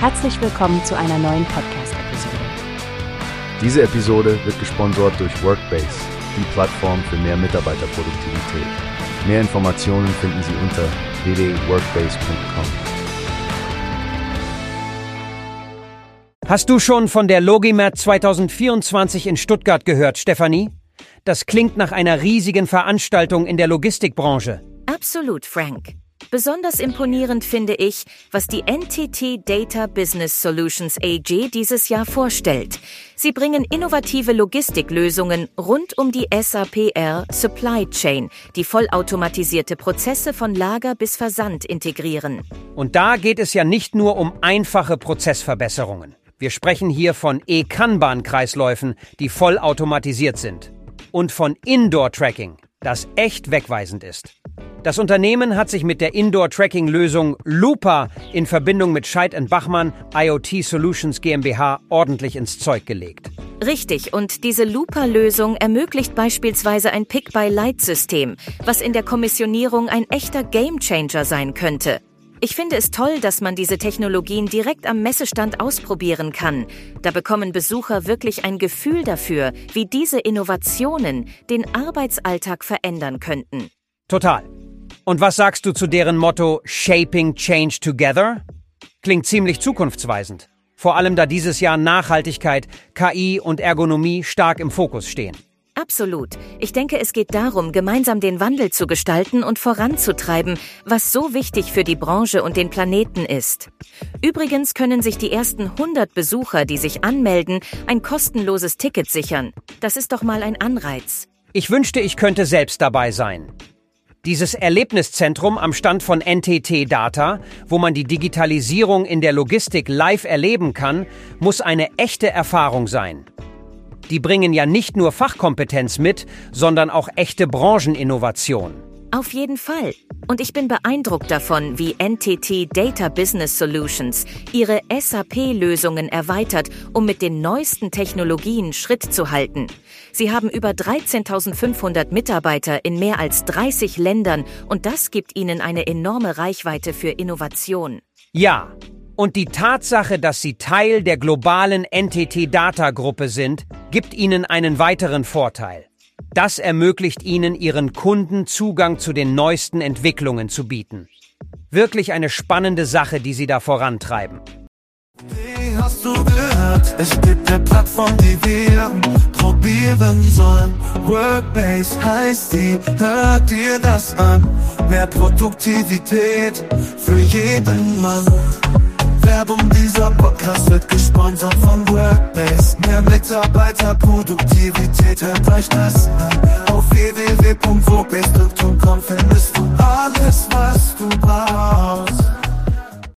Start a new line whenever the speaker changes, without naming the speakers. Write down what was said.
Herzlich willkommen zu einer neuen Podcast-Episode.
Diese Episode wird gesponsert durch Workbase, die Plattform für mehr Mitarbeiterproduktivität. Mehr Informationen finden Sie unter www.workbase.com.
Hast du schon von der Logimat 2024 in Stuttgart gehört, Stefanie? Das klingt nach einer riesigen Veranstaltung in der Logistikbranche.
Absolut, Frank. Besonders imponierend finde ich, was die NTT Data Business Solutions AG dieses Jahr vorstellt. Sie bringen innovative Logistiklösungen rund um die SAPR Supply Chain, die vollautomatisierte Prozesse von Lager bis Versand integrieren.
Und da geht es ja nicht nur um einfache Prozessverbesserungen. Wir sprechen hier von E-Kanban-Kreisläufen, die vollautomatisiert sind. Und von Indoor-Tracking, das echt wegweisend ist. Das Unternehmen hat sich mit der Indoor-Tracking-Lösung Lupa in Verbindung mit Scheid Bachmann IoT Solutions GmbH ordentlich ins Zeug gelegt.
Richtig, und diese Lupa-Lösung ermöglicht beispielsweise ein Pick-by-Light-System, was in der Kommissionierung ein echter Gamechanger sein könnte. Ich finde es toll, dass man diese Technologien direkt am Messestand ausprobieren kann. Da bekommen Besucher wirklich ein Gefühl dafür, wie diese Innovationen den Arbeitsalltag verändern könnten.
Total. Und was sagst du zu deren Motto Shaping Change Together? Klingt ziemlich zukunftsweisend. Vor allem da dieses Jahr Nachhaltigkeit, KI und Ergonomie stark im Fokus stehen.
Absolut. Ich denke, es geht darum, gemeinsam den Wandel zu gestalten und voranzutreiben, was so wichtig für die Branche und den Planeten ist. Übrigens können sich die ersten 100 Besucher, die sich anmelden, ein kostenloses Ticket sichern. Das ist doch mal ein Anreiz.
Ich wünschte, ich könnte selbst dabei sein. Dieses Erlebniszentrum am Stand von NTT Data, wo man die Digitalisierung in der Logistik live erleben kann, muss eine echte Erfahrung sein. Die bringen ja nicht nur Fachkompetenz mit, sondern auch echte Brancheninnovation.
Auf jeden Fall. Und ich bin beeindruckt davon, wie NTT Data Business Solutions ihre SAP-Lösungen erweitert, um mit den neuesten Technologien Schritt zu halten. Sie haben über 13.500 Mitarbeiter in mehr als 30 Ländern und das gibt ihnen eine enorme Reichweite für Innovation.
Ja, und die Tatsache, dass sie Teil der globalen NTT-Data-Gruppe sind, gibt ihnen einen weiteren Vorteil. Das ermöglicht ihnen, ihren Kunden Zugang zu den neuesten Entwicklungen zu bieten. Wirklich eine spannende Sache, die sie da vorantreiben.
Wie hast du gehört? Es gibt eine Plattform, die wir probieren sollen. Workbase heißt die, hört dir das an. Mehr Produktivität für jeden Mann. Werbung, dieser Podcast wird gesponsert von Workbase. Mehr Mitarbeiterproduktivität, hört euch das. Auf www.workbase.com findest